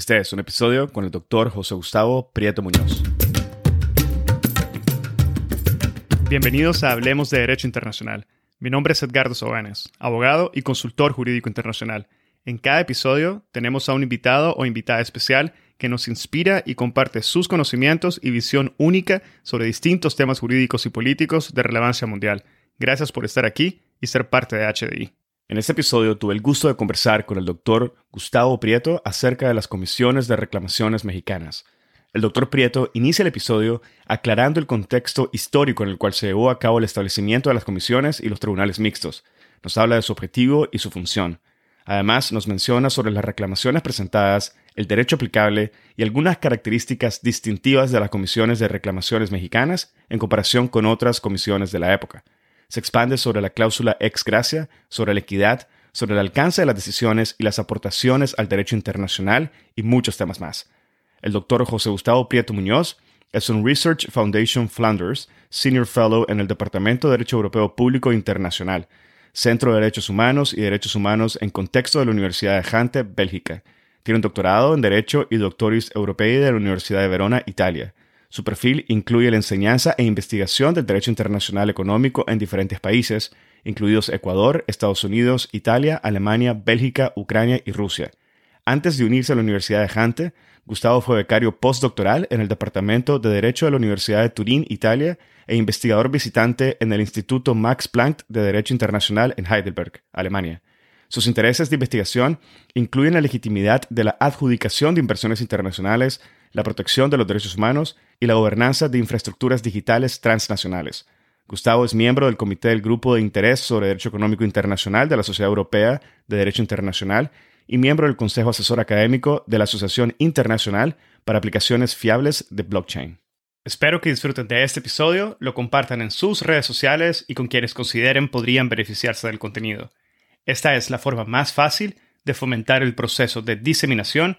Este es un episodio con el doctor José Gustavo Prieto Muñoz. Bienvenidos a Hablemos de Derecho Internacional. Mi nombre es Edgardo Sobanes, abogado y consultor jurídico internacional. En cada episodio tenemos a un invitado o invitada especial que nos inspira y comparte sus conocimientos y visión única sobre distintos temas jurídicos y políticos de relevancia mundial. Gracias por estar aquí y ser parte de HDI. En este episodio tuve el gusto de conversar con el doctor Gustavo Prieto acerca de las comisiones de reclamaciones mexicanas. El doctor Prieto inicia el episodio aclarando el contexto histórico en el cual se llevó a cabo el establecimiento de las comisiones y los tribunales mixtos. Nos habla de su objetivo y su función. Además, nos menciona sobre las reclamaciones presentadas, el derecho aplicable y algunas características distintivas de las comisiones de reclamaciones mexicanas en comparación con otras comisiones de la época se expande sobre la cláusula ex gracia, sobre la equidad, sobre el alcance de las decisiones y las aportaciones al derecho internacional y muchos temas más. El doctor José Gustavo Prieto Muñoz es un Research Foundation Flanders Senior Fellow en el Departamento de Derecho Europeo Público Internacional, Centro de Derechos Humanos y Derechos Humanos en contexto de la Universidad de Jante, Bélgica. Tiene un doctorado en Derecho y Doctoris Europei de la Universidad de Verona, Italia. Su perfil incluye la enseñanza e investigación del derecho internacional económico en diferentes países, incluidos Ecuador, Estados Unidos, Italia, Alemania, Bélgica, Ucrania y Rusia. Antes de unirse a la Universidad de Jante, Gustavo fue becario postdoctoral en el Departamento de Derecho de la Universidad de Turín, Italia, e investigador visitante en el Instituto Max Planck de Derecho Internacional en Heidelberg, Alemania. Sus intereses de investigación incluyen la legitimidad de la adjudicación de inversiones internacionales, la protección de los derechos humanos y la gobernanza de infraestructuras digitales transnacionales. Gustavo es miembro del Comité del Grupo de Interés sobre Derecho Económico Internacional de la Sociedad Europea de Derecho Internacional y miembro del Consejo Asesor Académico de la Asociación Internacional para Aplicaciones Fiables de Blockchain. Espero que disfruten de este episodio, lo compartan en sus redes sociales y con quienes consideren podrían beneficiarse del contenido. Esta es la forma más fácil de fomentar el proceso de diseminación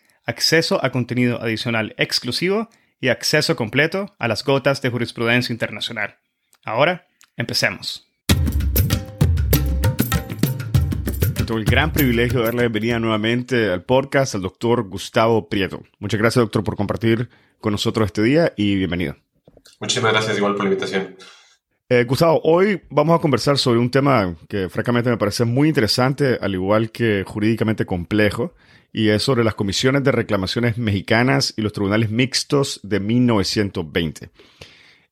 acceso a contenido adicional exclusivo y acceso completo a las gotas de jurisprudencia internacional. Ahora, empecemos. Tengo el gran privilegio de darle la bienvenida nuevamente al podcast al doctor Gustavo Prieto. Muchas gracias, doctor, por compartir con nosotros este día y bienvenido. Muchísimas gracias igual por la invitación. Eh, Gustavo, hoy vamos a conversar sobre un tema que francamente me parece muy interesante, al igual que jurídicamente complejo, y es sobre las comisiones de reclamaciones mexicanas y los tribunales mixtos de 1920.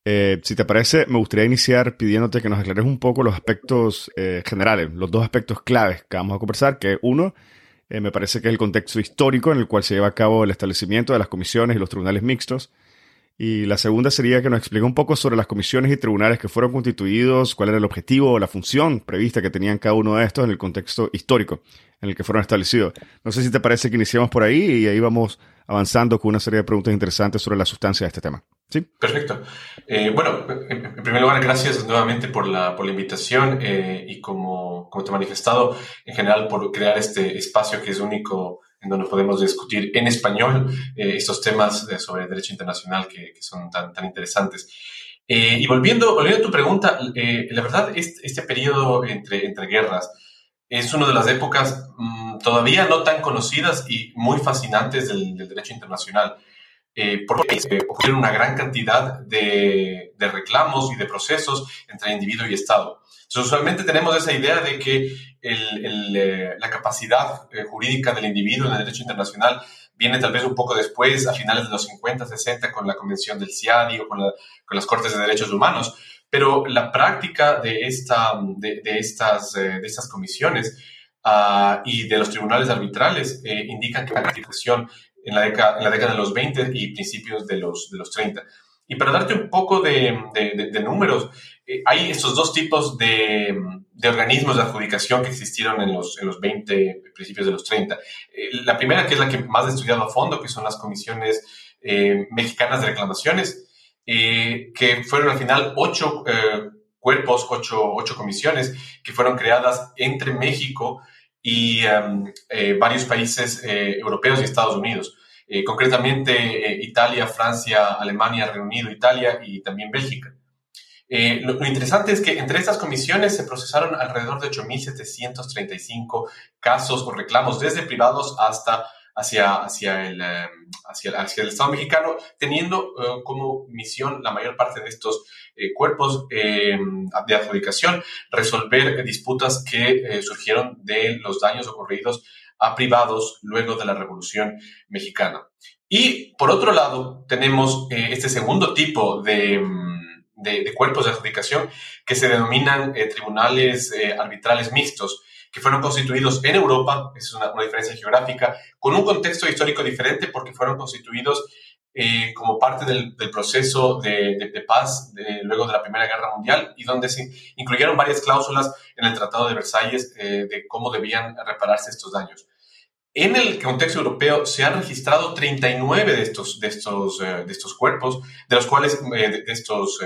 Eh, si te parece, me gustaría iniciar pidiéndote que nos aclares un poco los aspectos eh, generales, los dos aspectos claves que vamos a conversar, que uno, me parece que es el contexto histórico en el cual se lleva a cabo el establecimiento de las comisiones y los tribunales mixtos, y la segunda sería que nos explique un poco sobre las comisiones y tribunales que fueron constituidos, cuál era el objetivo o la función prevista que tenían cada uno de estos en el contexto histórico en el que fueron establecidos. No sé si te parece que iniciamos por ahí y ahí vamos avanzando con una serie de preguntas interesantes sobre la sustancia de este tema. ¿Sí? Perfecto. Eh, bueno, en primer lugar, gracias nuevamente por la, por la invitación eh, y como, como te he manifestado, en general por crear este espacio que es único en donde podemos discutir en español eh, estos temas sobre derecho internacional que, que son tan, tan interesantes. y volviendo, volviendo a tu pregunta, la verdad, este, este periodo entre, entre guerras, es una de las épocas mm, todavía no tan conocidas y muy fascinantes del, derecho internacional, eh, porque ocurren una gran cantidad de, reclamos y de procesos entre individuo y Estado. usualmente tenemos esa idea de que eh, la capacidad eh, jurídica del individuo en el derecho internacional viene tal vez un poco después, a finales de los 50, 60, con la Convención del CIADI o con, las Cortes de Derechos Humanos. Pero la práctica de, eh, estas comisiones uh, y de los tribunales arbitrales eh, indican que la ratificación en la, década, en la década de los 20 y principios de los, de los 30. Y para darte un poco de, de, de números, hay estos dos tipos de, de, organismos de adjudicación que existieron en los, en los 20 principios de los 30. la primera, que es la que más he estudiado a fondo, que son las comisiones mexicanas de reclamaciones, que fueron al final ocho cuerpos, ocho, ocho, comisiones que fueron creadas entre México y em, eh, varios países eh, europeos y Estados Unidos. Eh, concretamente Italia, Francia, Alemania, Reino Unido, Italia y también Bélgica. Lo, lo, interesante es que entre estas comisiones se procesaron alrededor de 8.735 casos o reclamos, desde privados hasta hacia, hacia, el, em, hacia, hacia el Estado mexicano, teniendo eh, como misión la mayor parte de estos eh, cuerpos em, de adjudicación resolver disputas que eh, surgieron de los daños ocurridos a privados luego de la Revolución Mexicana. Y por otro lado, tenemos este segundo tipo em, de, de, cuerpos de adjudicación que se denominan tribunales arbitrales mixtos que fueron constituidos en Europa, es una, diferencia geográfica, con un contexto histórico diferente porque fueron constituidos eh, como parte del, proceso de, paz luego de la Primera Guerra Mundial y donde se incluyeron varias cláusulas en el Tratado de Versalles eh, de cómo debían repararse estos daños. En el contexto europeo se han registrado 39 de estos, de estos, eh, de estos cuerpos, de los cuales, de, estos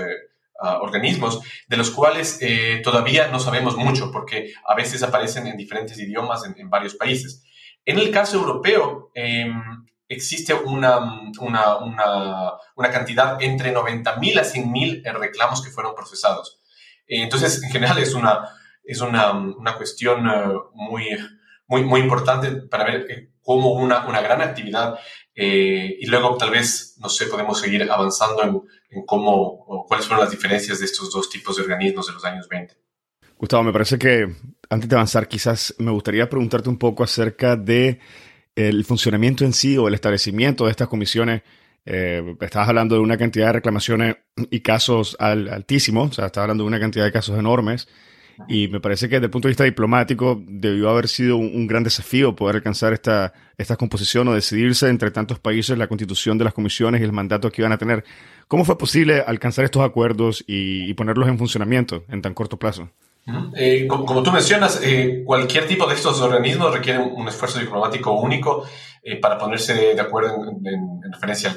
organismos, de los cuales eh, todavía no sabemos mucho porque a veces aparecen en diferentes idiomas en, varios países. En el caso europeo, em, existe una, una, una, una, cantidad entre 90.000 a 100.000 reclamos que fueron procesados. Eh, entonces, en general, es una, es una, cuestión eh, muy, muy, muy importante para ver cómo una, una gran actividad y luego tal vez, no sé, podemos seguir avanzando en, en cómo o cuáles fueron las diferencias de estos dos tipos de organismos de los años 20. Gustavo, me parece que antes de avanzar, quizás me gustaría preguntarte un poco acerca de el funcionamiento en sí o el establecimiento de estas comisiones. Eh, estabas hablando de una cantidad de reclamaciones y casos altísimos, o sea, estabas hablando de una cantidad de casos enormes. Y me parece que desde el punto de vista diplomático debió haber sido un, gran desafío poder alcanzar esta, esta composición o decidirse entre tantos países la constitución de las comisiones y el mandato que iban a tener. ¿Cómo fue posible alcanzar estos acuerdos y, ponerlos en funcionamiento en tan corto plazo? Eh, como, tú mencionas, eh, cualquier tipo de estos organismos requiere un, esfuerzo diplomático único eh, para ponerse de acuerdo en, referencia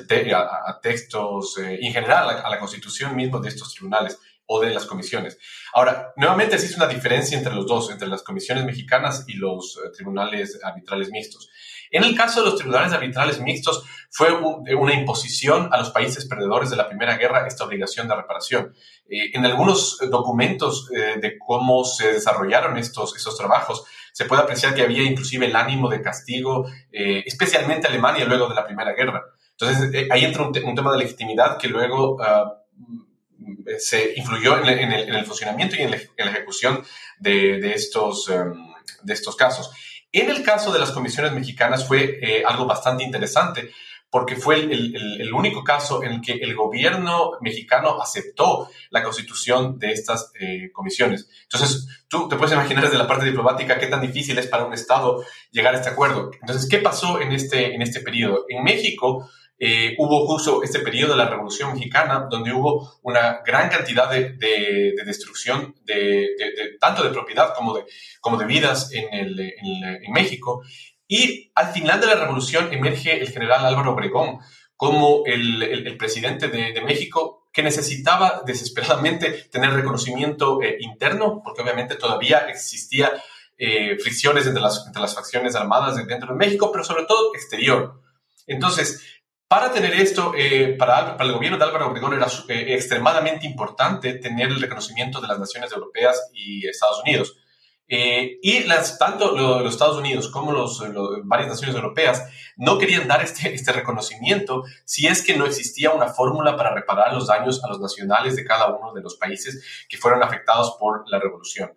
a, textos en general a la constitución misma de estos tribunales o de las comisiones. Ahora, nuevamente existe una diferencia entre los dos, entre las comisiones mexicanas y los tribunales arbitrales mixtos. En el caso de los tribunales arbitrales mixtos, fue una imposición a los países perdedores de la Primera Guerra esta obligación de reparación. Eh, en algunos documentos eh, de cómo se desarrollaron estos, estos trabajos, se puede apreciar que había inclusive el ánimo de castigo, especialmente Alemania luego de la Primera Guerra. Entonces, ahí entra un, tema de legitimidad que luego... Ah, se influyó en, el, funcionamiento y en la, ejecución de, estos, em, de estos casos. En el caso de las comisiones mexicanas fue eh, algo bastante interesante porque fue el, único caso en el que el gobierno mexicano aceptó la constitución de estas eh, comisiones. Entonces, tú te puedes imaginar desde la parte diplomática qué tan difícil es para un Estado llegar a este acuerdo. Entonces, ¿qué pasó en este, en este periodo? En México, eh, hubo justo este periodo de la Revolución Mexicana, donde hubo una gran cantidad de, destrucción de, tanto de propiedad como de, como de vidas en, en, México. Y al final de la Revolución emerge el general Álvaro Obregón como el, presidente de, México que necesitaba desesperadamente tener reconocimiento eh, interno, porque obviamente todavía existía eh, fricciones entre las, entre las facciones armadas dentro de México, pero sobre todo exterior. Entonces, para tener esto, eh, para, el gobierno de Álvaro Obregón era eh, extremadamente importante tener el reconocimiento de las naciones europeas y Estados Unidos. Eh, y las, tanto los Estados Unidos como los, varias naciones europeas no querían dar este, este reconocimiento si es que no existía una fórmula para reparar los daños a los nacionales de cada uno de los países que fueron afectados por la revolución.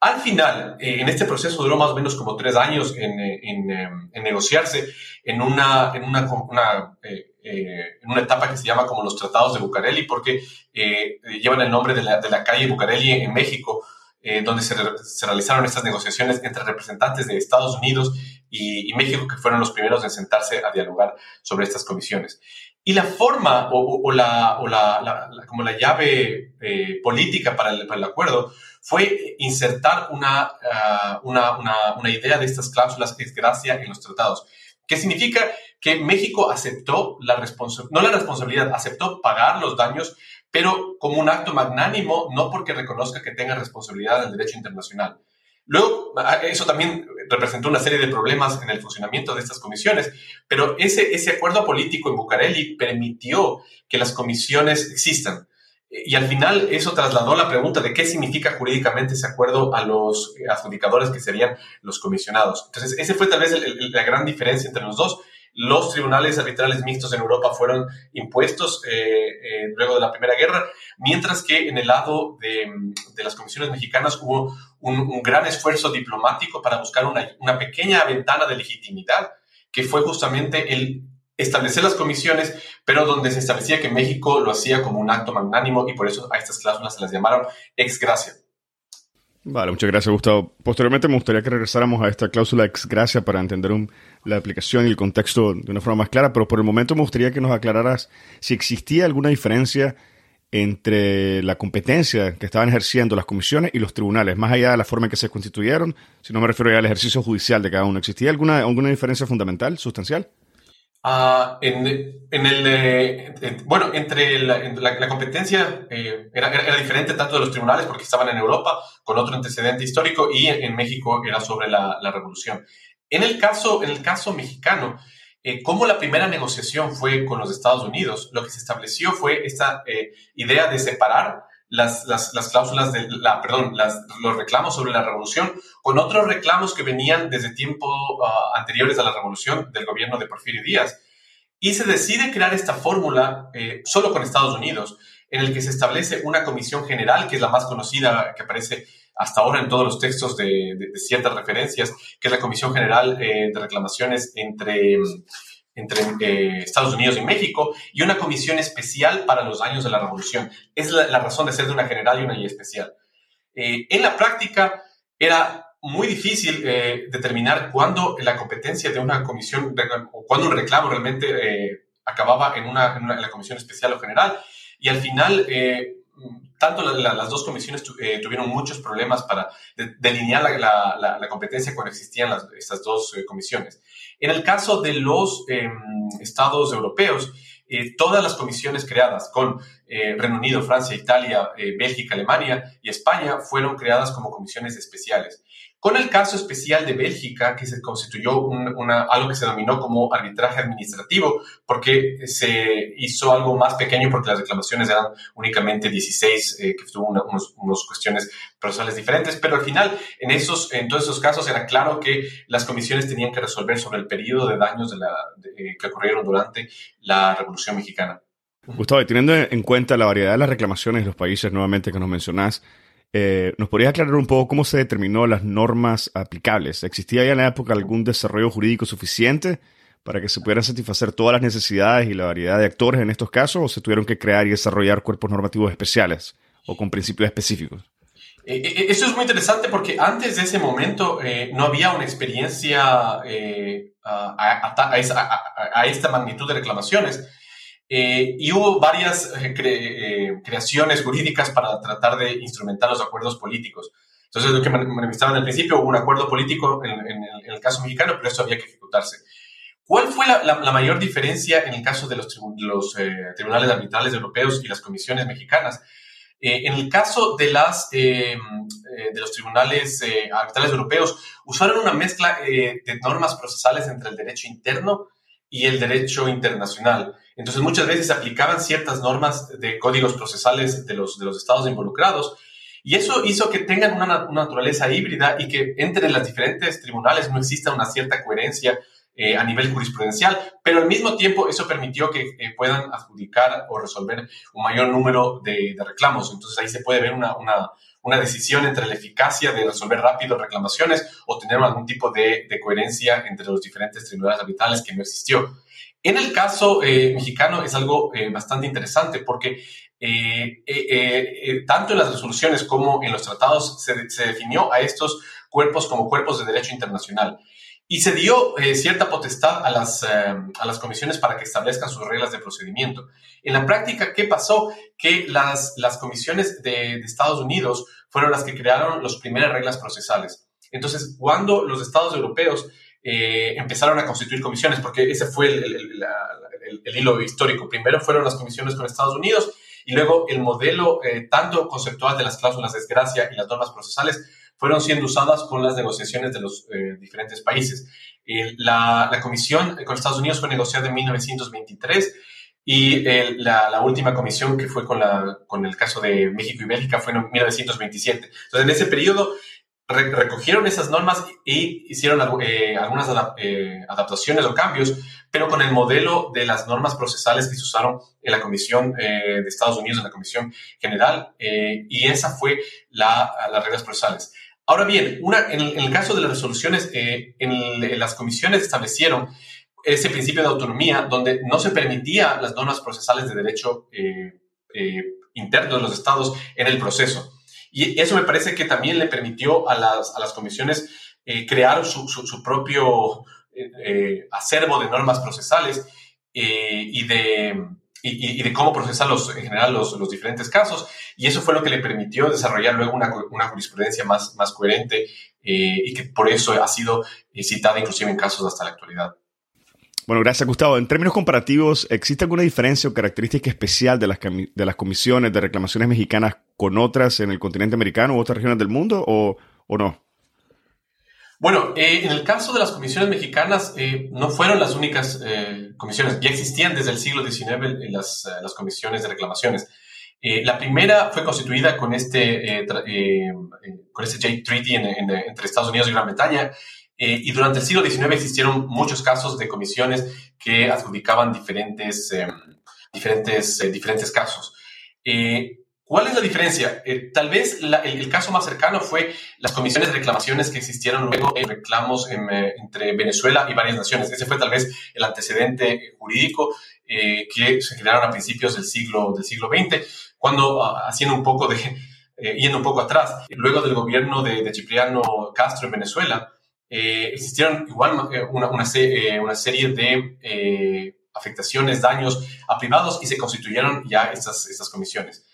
Al final, eh, en este proceso duró más o menos como tres años en, eh, en, negociarse en una, en una, eh, en una etapa que se llama como los tratados de Bucareli, porque llevan el nombre de la, calle Bucareli en México, eh, donde se, realizaron estas negociaciones entre representantes de Estados Unidos y, México, que fueron los primeros en sentarse a dialogar sobre estas comisiones. Y la forma o, la, como la llave eh, política para el, acuerdo fue insertar ah, una, una, idea de estas cláusulas que es gracia en los tratados. ¿Qué significa? Que México aceptó la responsabilidad, no la responsabilidad, aceptó pagar los daños, pero como un acto magnánimo, no porque reconozca que tenga responsabilidad del derecho internacional. Luego, ah, eso también representó una serie de problemas en el funcionamiento de estas comisiones, pero ese, ese acuerdo político en Bucareli permitió que las comisiones existan. Y al final eso trasladó la pregunta de qué significa jurídicamente ese acuerdo a los adjudicadores que serían los comisionados. Entonces, ese fue tal vez la gran diferencia entre los dos. Los tribunales arbitrales mixtos en Europa fueron impuestos eh, eh, luego de la Primera Guerra, mientras que en el lado de, las comisiones mexicanas hubo un, gran esfuerzo diplomático para buscar una, una pequeña ventana de legitimidad, que fue justamente el establecer las comisiones, pero donde se establecía que México lo hacía como un acto magnánimo y por eso a estas cláusulas se las llamaron ex gracia. Vale, muchas gracias, Gustavo. Posteriormente me gustaría que regresáramos a esta cláusula ex gracia para entender la aplicación y el contexto de una forma más clara, pero por el momento me gustaría que nos aclararas si existía alguna diferencia entre la competencia que estaban ejerciendo las comisiones y los tribunales, más allá de la forma en que se constituyeron, si no me refiero ya al ejercicio judicial de cada uno. ¿Existía alguna, alguna diferencia fundamental, sustancial? Ah, en, el, eh, bueno, entre la, competencia eh, era, diferente tanto de los tribunales porque estaban en Europa con otro antecedente histórico y en, México era sobre la, revolución. En el caso, en el caso mexicano, eh, como la primera negociación fue con los Estados Unidos, lo que se estableció fue esta idea de separar las, las, cláusulas de la, perdón, los reclamos sobre la revolución con otros reclamos que venían desde tiempos ah, anteriores a la revolución del gobierno de Porfirio Díaz. Y se decide crear esta fórmula eh, solo con Estados Unidos, en el que se establece una comisión general, que es la más conocida, que aparece hasta ahora en todos los textos de, ciertas referencias, que es la Comisión General eh, de Reclamaciones entre entre eh, Estados Unidos y México y una comisión especial para los años de la revolución. Es la, razón de ser de una general y una especial. Eh, en la práctica era muy difícil eh, determinar cuándo la competencia de una comisión o cuándo un reclamo realmente acababa en, una, en, la comisión especial o general. Y al final, tanto las dos comisiones tuvieron muchos problemas para delinear la, competencia cuando existían las, estas dos comisiones. En el caso de los em, estados europeos, eh, todas las comisiones creadas con eh, Reino Unido, Francia, Italia, eh, Bélgica, Alemania y España fueron creadas como comisiones especiales. Con el caso especial de Bélgica, que se constituyó una, algo que se denominó como arbitraje administrativo, porque se hizo algo más pequeño porque las reclamaciones eran únicamente 16, eh, que tuvo unas cuestiones procesales diferentes, pero al final, en, esos, en todos esos casos, era claro que las comisiones tenían que resolver sobre el periodo de daños la, que ocurrieron durante la Revolución Mexicana. Gustavo, teniendo en cuenta la variedad de las reclamaciones de los países nuevamente que nos mencionás, eh, ¿Nos podrías aclarar un poco cómo se determinó las normas aplicables? ¿Existía ya en la época algún desarrollo jurídico suficiente para que se pudieran satisfacer todas las necesidades y la variedad de actores en estos casos o se tuvieron que crear y desarrollar cuerpos normativos especiales o con principios específicos? Eh, eh, eso es muy interesante porque antes de ese momento no había una experiencia a, esta magnitud de reclamaciones. Eh, y hubo varias eh, eh, creaciones jurídicas para tratar de instrumentar los acuerdos políticos. Entonces, lo que manifestaban al principio, hubo un acuerdo político en, el caso mexicano, pero eso había que ejecutarse. ¿Cuál fue la, mayor diferencia en el caso de los, tribunales arbitrales europeos y las comisiones mexicanas? en el caso de, las, de los tribunales arbitrales europeos, usaron una mezcla de normas procesales entre el derecho interno y el derecho internacional. Entonces, muchas veces aplicaban ciertas normas de códigos procesales de los, de los estados involucrados y eso hizo que tengan una, naturaleza híbrida y que entre las diferentes tribunales no exista una cierta coherencia eh, a nivel jurisprudencial, pero al mismo tiempo eso permitió que eh, puedan adjudicar o resolver un mayor número de, reclamos. Entonces ahí se puede ver una, una, una, decisión entre la eficacia de resolver rápido reclamaciones o tener algún tipo de, de coherencia entre los diferentes tribunales arbitrales que no existió. En el caso eh, mexicano es algo eh, bastante interesante porque tanto en las resoluciones como en los tratados se, se, definió a estos cuerpos como cuerpos de derecho internacional. Y se dio cierta potestad a las, a las comisiones para que establezcan sus reglas de procedimiento. En la práctica, ¿qué pasó? Que las, las comisiones de, de Estados Unidos fueron las que crearon las primeras reglas procesales. Entonces, cuando los estados europeos eh, empezaron a constituir comisiones, porque ese fue el, hilo histórico. Primero fueron las comisiones con Estados Unidos y luego el modelo eh, tanto conceptual de las cláusulas de desgracia y las normas procesales fueron siendo usadas con las negociaciones de los eh, diferentes países. La, la, comisión con Estados Unidos fue negociada en 1923 y la, última comisión que fue con, la, con el caso de México y Bélgica fue en 1927. Entonces, en ese periodo recogieron esas normas y hicieron eh, algunas eh, adaptaciones o cambios, pero con el modelo de las normas procesales que se usaron en la Comisión eh, de Estados Unidos, en la Comisión General, y esa fue la, las reglas procesales. Ahora bien, una, en, el, caso de las resoluciones, en, las comisiones establecieron ese principio de autonomía donde no se permitía las normas procesales de derecho interno de los estados en el proceso. Y eso me parece que también le permitió a las, a las comisiones eh, crear su, su, propio eh, eh, acervo de normas procesales y, de, y, de cómo procesar los, en general los, los, diferentes casos. Y eso fue lo que le permitió desarrollar luego una, una jurisprudencia más, más coherente y que por eso ha sido citada inclusive en casos hasta la actualidad. Bueno, gracias Gustavo. En términos comparativos, ¿existe alguna diferencia o característica especial de las, de las comisiones de reclamaciones mexicanas con otras en el continente americano u otras regiones del mundo o, o no? Bueno, eh, en el caso de las comisiones mexicanas, eh, no fueron las únicas eh, comisiones. Ya existían desde el siglo XIX las, las comisiones de reclamaciones. la primera fue constituida con este, con este J Treaty entre Estados Unidos y Gran Bretaña eh, y durante el siglo XIX existieron muchos casos de comisiones que adjudicaban diferentes, em, diferentes, eh, diferentes casos. Eh, ¿Cuál es la diferencia? tal vez el, caso más cercano fue las comisiones de reclamaciones que existieron luego en reclamos entre Venezuela y varias naciones. Ese fue tal vez el antecedente jurídico que se generaron a principios del siglo, del siglo XX, cuando ah, haciendo un poco de, yendo un poco atrás, luego del gobierno de, de Cipriano Castro en Venezuela, eh, existieron igual eh, una, una, eh, una serie de afectaciones, daños a privados y se constituyeron ya estas, estas comisiones.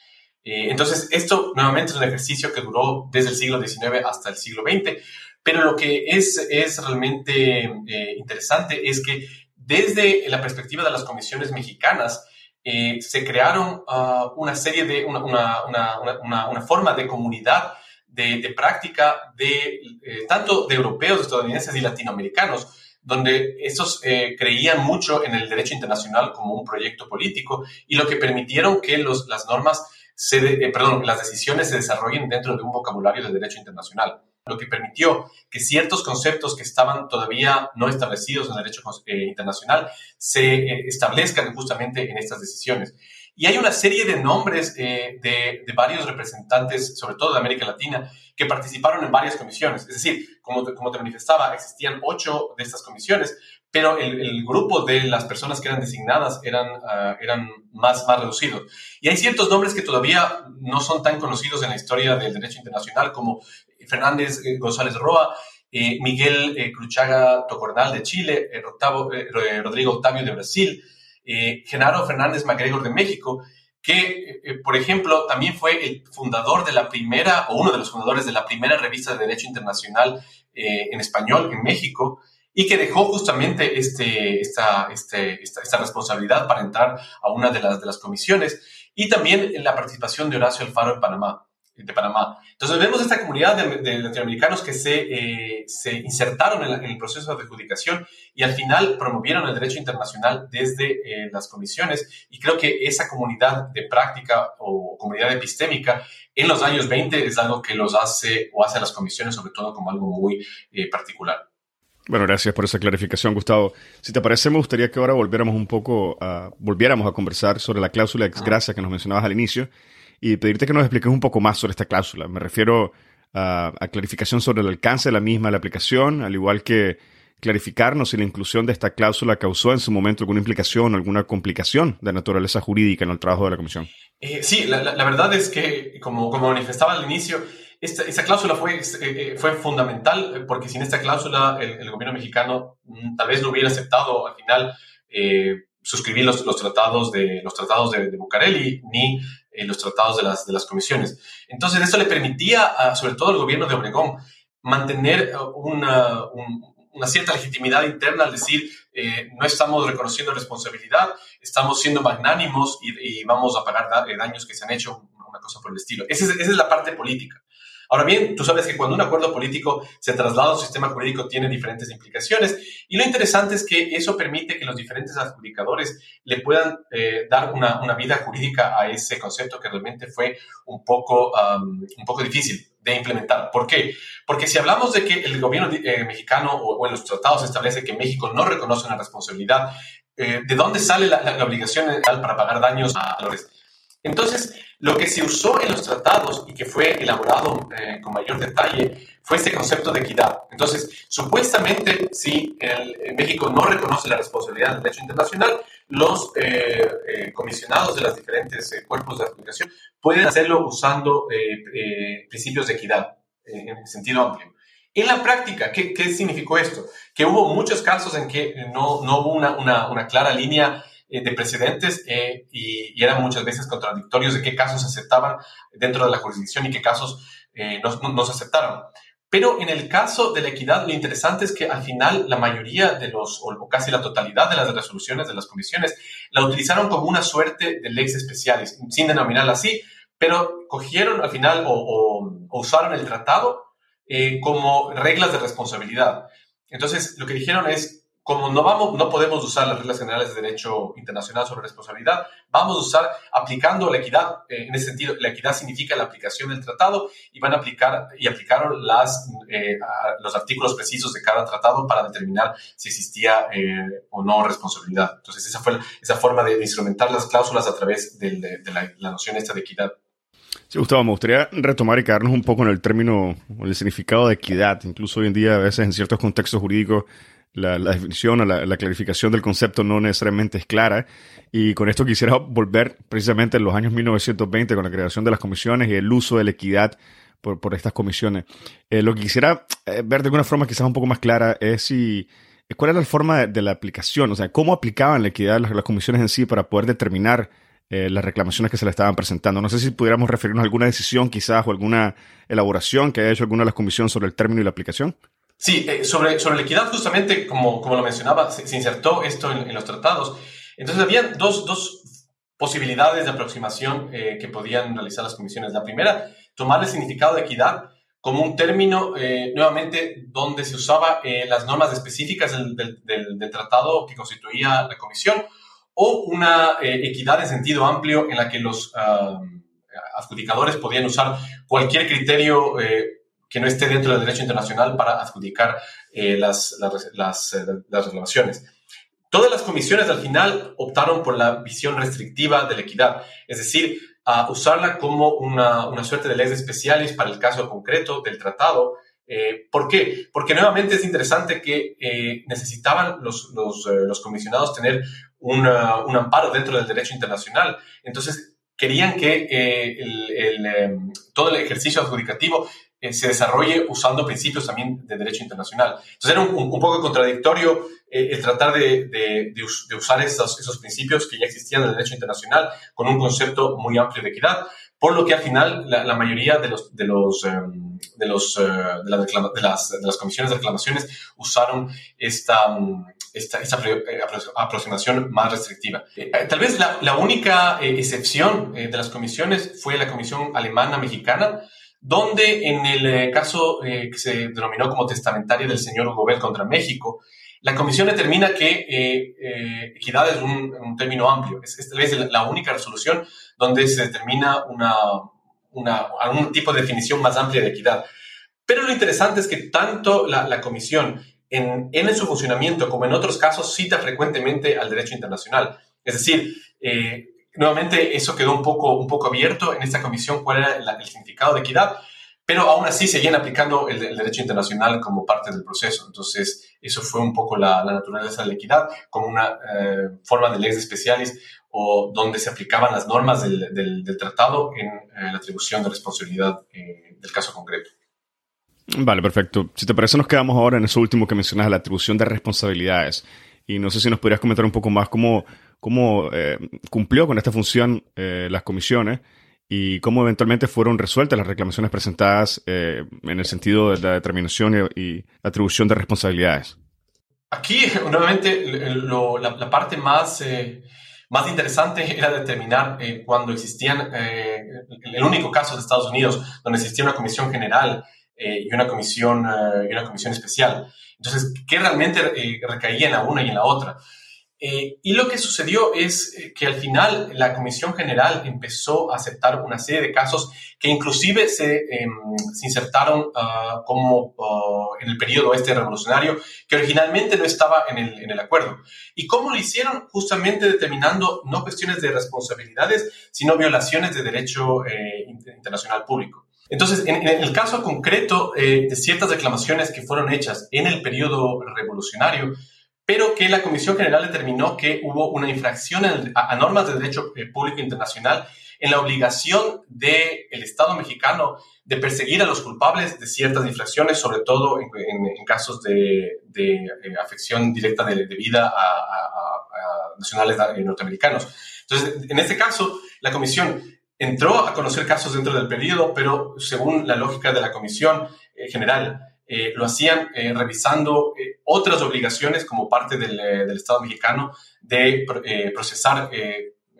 entonces, esto nuevamente es un ejercicio que duró desde el siglo XIX hasta el siglo XX, pero lo que es, es realmente interesante es que desde la perspectiva de las comisiones mexicanas, se crearon uh, una serie de, una, una, una forma de comunidad de, práctica de eh, tanto de europeos, estadounidenses y latinoamericanos, donde estos eh, creían mucho en el derecho internacional como un proyecto político y lo que permitieron que los, las normas, se eh, perdón, las decisiones se desarrollen dentro de un vocabulario del derecho internacional lo que permitió que ciertos conceptos que estaban todavía no establecidos en el derecho internacional se establezcan justamente en estas decisiones. Y hay una serie de nombres eh, de, varios representantes, sobre todo de América Latina, que participaron en varias comisiones. Es decir, como te, como te manifestaba, existían ocho de estas comisiones, pero el, grupo de las personas que eran designadas eran, ah, eran más, más reducidos. Y hay ciertos nombres que todavía no son tan conocidos en la historia del derecho internacional, como Fernández eh, González Roa, eh, Miguel Cruchaga Tocornal de Chile, Rodrigo Octavio de Brasil, eh, Genaro Fernández MacGregor de México, que, eh, por ejemplo, también fue el fundador de la primera, o uno de los fundadores de la primera revista de Derecho Internacional eh, en español en México, y que dejó justamente este, esta, este, esta, esta, responsabilidad para entrar a una de las, de las comisiones, y también en la participación de Horacio Alfaro en Panamá de Panamá. Entonces vemos esta comunidad de, latinoamericanos que se, eh, se insertaron en, el proceso de adjudicación y al final promovieron el derecho internacional desde eh, las comisiones y creo que esa comunidad de práctica o comunidad epistémica en los años 20 es algo que los hace o hace a las comisiones sobre todo como algo muy eh, particular. Bueno, gracias por esa clarificación, Gustavo. Si te parece, me gustaría que ahora volviéramos un poco a, volviéramos a conversar sobre la cláusula ex gracia que nos mencionabas al inicio y pedirte que nos expliques un poco más sobre esta cláusula. Me refiero a, clarificación sobre el alcance de la misma, la aplicación, al igual que clarificarnos si la inclusión de esta cláusula causó en su momento alguna implicación alguna complicación de naturaleza jurídica en el trabajo de la Comisión. Eh, sí, la, verdad es que, como, como manifestaba al inicio, esta, esta cláusula fue, eh, fue fundamental porque sin esta cláusula el, gobierno mexicano mm, tal vez no hubiera aceptado al final eh, suscribir los, los, tratados de, los tratados de, de Bucareli ni los tratados de las, de las comisiones. Entonces, eso le permitía, sobre todo al gobierno de Obregón, mantener una, una cierta legitimidad interna al decir, eh, no estamos reconociendo responsabilidad, estamos siendo magnánimos y, vamos a pagar daños que se han hecho, una cosa por el estilo. Esa es, esa es la parte política. Ahora bien, tú sabes que cuando un acuerdo político se traslada a un sistema jurídico tiene diferentes implicaciones y lo interesante es que eso permite que los diferentes adjudicadores le puedan eh, dar una, una, vida jurídica a ese concepto que realmente fue un poco, un poco difícil de implementar. ¿Por qué? Porque si hablamos de que el gobierno eh, mexicano o, en los tratados establece que México no reconoce una responsabilidad, eh, ¿de dónde sale la, la, obligación para pagar daños a los entonces, lo que se usó en los tratados y que fue elaborado eh, con mayor detalle fue este concepto de equidad. Entonces, supuestamente, si el, México no reconoce la responsabilidad del derecho internacional, los eh, eh, comisionados de los diferentes cuerpos de aplicación pueden hacerlo usando principios de equidad en sentido amplio. En la práctica, ¿qué, ¿qué, significó esto? Que hubo muchos casos en que no, no hubo una, una, una clara línea eh, de precedentes eh, y, eran muchas veces contradictorios de qué casos se aceptaban dentro de la jurisdicción y qué casos eh, no, se aceptaron. Pero en el caso de la equidad, lo interesante es que al final la mayoría de los, o casi la totalidad de las resoluciones de las comisiones, la utilizaron como una suerte de leyes especiales, sin denominarla así, pero cogieron al final o, usaron el tratado como reglas de responsabilidad. Entonces, lo que dijeron es, como no, vamos, no podemos usar las reglas generales de derecho internacional sobre responsabilidad, vamos a usar aplicando la equidad. Eh, en ese sentido, la equidad significa la aplicación del tratado y van a aplicar y aplicaron las, eh, los artículos precisos de cada tratado para determinar si existía eh, o no responsabilidad. Entonces, esa fue esa forma de instrumentar las cláusulas a través de, la, la, noción esta de equidad. Sí, Gustavo, me gustaría retomar y quedarnos un poco en el término, o el significado de equidad. Incluso hoy en día, a veces en ciertos contextos jurídicos, la, definición o la, clarificación del concepto no necesariamente es clara. Y con esto quisiera volver precisamente en los años 1920 con la creación de las comisiones y el uso de la equidad por, por estas comisiones. Eh, lo que quisiera eh, ver de alguna forma quizás un poco más clara es si cuál era la forma de, la aplicación, o sea, cómo aplicaban la equidad las, las comisiones en sí para poder determinar eh, las reclamaciones que se le estaban presentando. No sé si pudiéramos referirnos a alguna decisión quizás o alguna elaboración que haya hecho alguna de las comisiones sobre el término y la aplicación. Sí, eh, sobre, sobre la equidad, justamente, como, como lo mencionaba, se, insertó esto en, los tratados. Entonces, había dos, dos posibilidades de aproximación eh, que podían realizar las comisiones. La primera, tomar el significado de equidad como un término, eh, nuevamente, donde se usaba las normas específicas del, del, tratado que constituía la comisión, o una equidad en sentido amplio en la que los ah, adjudicadores podían usar cualquier criterio que no esté dentro del derecho internacional para adjudicar eh, las, las, las, eh, las, reclamaciones. Todas las comisiones al final optaron por la visión restrictiva de la equidad, es decir, a usarla como una, una suerte de leyes especiales para el caso concreto del tratado. Eh, ¿Por qué? Porque nuevamente es interesante que necesitaban los, los, los, comisionados tener un amparo dentro del derecho internacional. Entonces, querían que el, todo el ejercicio adjudicativo eh, se desarrolle usando principios también de derecho internacional. Entonces era un, poco contradictorio eh, el tratar de, usar esos, principios que ya existían en el derecho internacional con un concepto muy amplio de equidad, por lo que al final la, mayoría de los de los eh, de, las, de, las, comisiones de reclamaciones usaron esta esta, esta aproximación más restrictiva. tal vez la, la única excepción de las comisiones fue la comisión alemana mexicana, donde en el eh, caso eh, que se denominó como testamentaria del señor Hugo contra México, la comisión determina que eh, equidad es un, término amplio. Es, esta vez la única resolución donde se determina una, algún tipo de definición más amplia de equidad. Pero lo interesante es que tanto la, la comisión en, en, su funcionamiento como en otros casos cita frecuentemente al derecho internacional. Es decir, nuevamente eso quedó un poco, un poco abierto en esta comisión, cuál era el significado de equidad, pero aún así seguían aplicando el, derecho internacional como parte del proceso. Entonces, eso fue un poco la, naturaleza de la equidad, como una eh, forma de leyes especiales o donde se aplicaban las normas del, tratado en eh, la atribución de responsabilidad eh, del caso concreto. Vale, perfecto. Si te parece, nos quedamos ahora en eso último que mencionas, la atribución de responsabilidades. Y no sé si nos podrías comentar un poco más cómo, cómo cumplió con esta función las comisiones y cómo eventualmente fueron resueltas las reclamaciones presentadas eh, en el sentido de la determinación y, atribución de responsabilidades. Aquí, nuevamente, la, parte más, eh, más interesante era determinar eh, cuando existían, el único caso de Estados Unidos donde existía una comisión general y, una comisión, y una comisión especial. Entonces, ¿qué realmente recaía en la una y en la otra? Eh, y lo que sucedió es eh, que al final la Comisión General empezó a aceptar una serie de casos que inclusive se, em, insertaron ah, como ah, en el periodo este revolucionario, que originalmente no estaba en el, en el, acuerdo. ¿Y cómo lo hicieron? Justamente determinando no cuestiones de responsabilidades, sino violaciones de derecho eh, internacional público. Entonces, en, en, el caso concreto de ciertas reclamaciones que fueron hechas en el periodo revolucionario, pero que la Comisión General determinó que hubo una infracción a, normas de derecho eh, público internacional en la obligación del Estado mexicano de perseguir a los culpables de ciertas infracciones, sobre todo en, casos de, eh, afección directa de, vida a, nacionales eh, norteamericanos. Entonces, en este caso, la Comisión entró a conocer casos dentro del periodo, pero según la lógica de la Comisión General, eh, lo hacían eh, revisando eh, otras obligaciones como parte del, Estado mexicano de procesar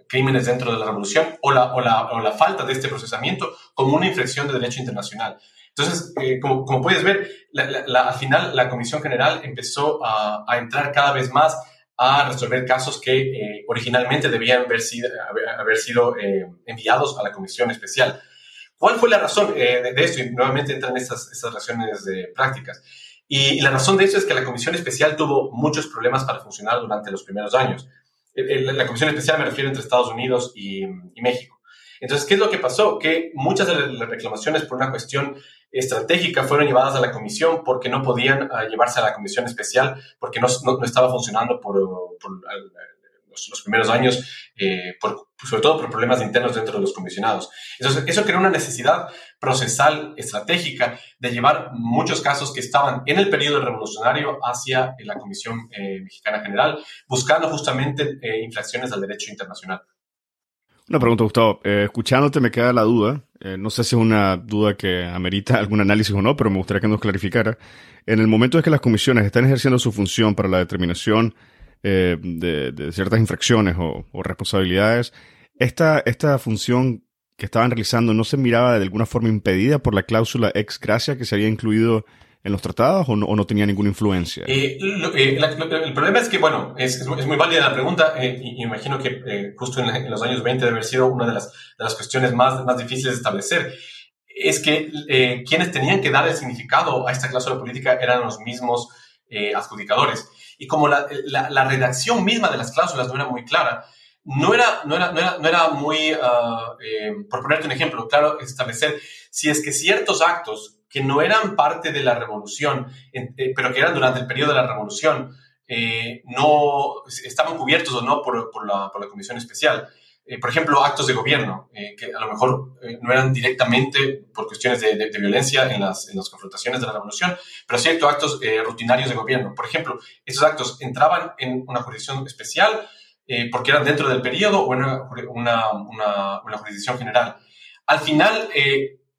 crímenes dentro de la revolución o la, o, la, falta de este procesamiento como una infracción de derecho internacional. Entonces, como, como, puedes ver, al final la Comisión General empezó a, a, entrar cada vez más a resolver casos que originalmente debían haber sido, haber, sido enviados a la Comisión Especial. ¿Cuál fue la razón eh, de, esto? Y nuevamente entran estas, estas razones de prácticas. Y, la razón de eso es que la Comisión Especial tuvo muchos problemas para funcionar durante los primeros años. la Comisión Especial me refiero entre Estados Unidos y, México. Entonces, ¿qué es lo que pasó? Que muchas de las reclamaciones por una cuestión estratégica fueron llevadas a la comisión porque no podían ah, llevarse a la comisión especial porque no, no, estaba funcionando por, por los, primeros años, eh, sobre todo por problemas internos dentro de los comisionados. Entonces, eso creó una necesidad procesal estratégica de llevar muchos casos que estaban en el periodo revolucionario hacia la Comisión eh, Mexicana General, buscando justamente eh, infracciones al derecho internacional. Una pregunta, Gustavo. escuchándote me queda la duda. no sé si es una duda que amerita algún análisis o no, pero me gustaría que nos clarificara. En el momento en que las comisiones están ejerciendo su función para la determinación eh, de, ciertas infracciones o, responsabilidades, esta, esta función que estaban realizando no se miraba de alguna forma impedida por la cláusula ex gracia que se había incluido en los tratados o no, tenía ninguna influencia? Eh, eh, el problema es que, bueno, es, muy válida la pregunta y, imagino que justo en, los años 20 debe haber sido una de las, de las cuestiones más, más difíciles de establecer. Es que quienes tenían que dar el significado a esta cláusula política eran los mismos adjudicadores. Y como la, la, redacción misma de las cláusulas no era muy clara, no era, no era, no era, muy, uh, eh, por ponerte un ejemplo, claro, establecer si es que ciertos actos que no eran parte de la revolución, eh, pero que eran durante el periodo de la revolución, eh, no estaban cubiertos o no por, por, la, por la comisión especial. Eh, por ejemplo, actos de gobierno, eh, que a lo mejor eh, no eran directamente por cuestiones de, violencia en las, en las, confrontaciones de la revolución, pero ciertos actos rutinarios de gobierno. Por ejemplo, esos actos entraban en una jurisdicción especial porque eran dentro del periodo o en una, una, una, jurisdicción general. Al final,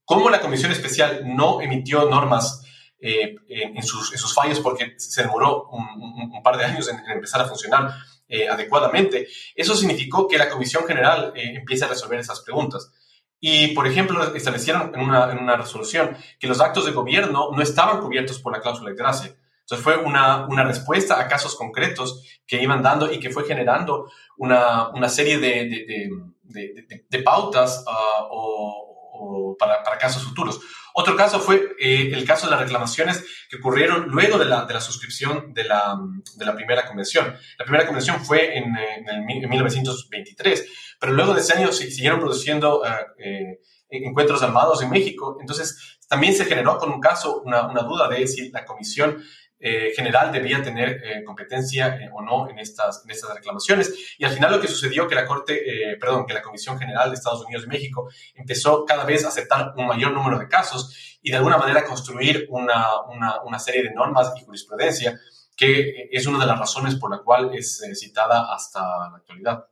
como la Comisión Especial no emitió normas en, sus, en, sus, fallos porque se demoró un, un par de años en, en empezar a funcionar, eh, adecuadamente, eso significó que la Comisión General eh, empiece a resolver esas preguntas. Y, por ejemplo, establecieron en una, en una, resolución que los actos de gobierno no estaban cubiertos por la cláusula de gracia. Entonces fue una, una respuesta a casos concretos que iban dando y que fue generando una, una serie de, de, de, pautas uh, o, o para, para, casos futuros. Otro caso fue eh, el caso de las reclamaciones que ocurrieron luego de la, de la suscripción de la, de la, primera convención. La primera convención fue en, en, 1923, pero luego de ese año se siguieron produciendo eh, eh, encuentros armados en México. Entonces también se generó con un caso una, una duda de si la Comisión eh, general debía tener eh, competencia eh, o no en estas, en estas reclamaciones. Y al final lo que sucedió que la Corte, perdón, que la Comisión General de Estados Unidos y México empezó cada vez a aceptar un mayor número de casos y de alguna manera construir una, una, una serie de normas y jurisprudencia que es una de las razones por la cual es citada hasta la actualidad.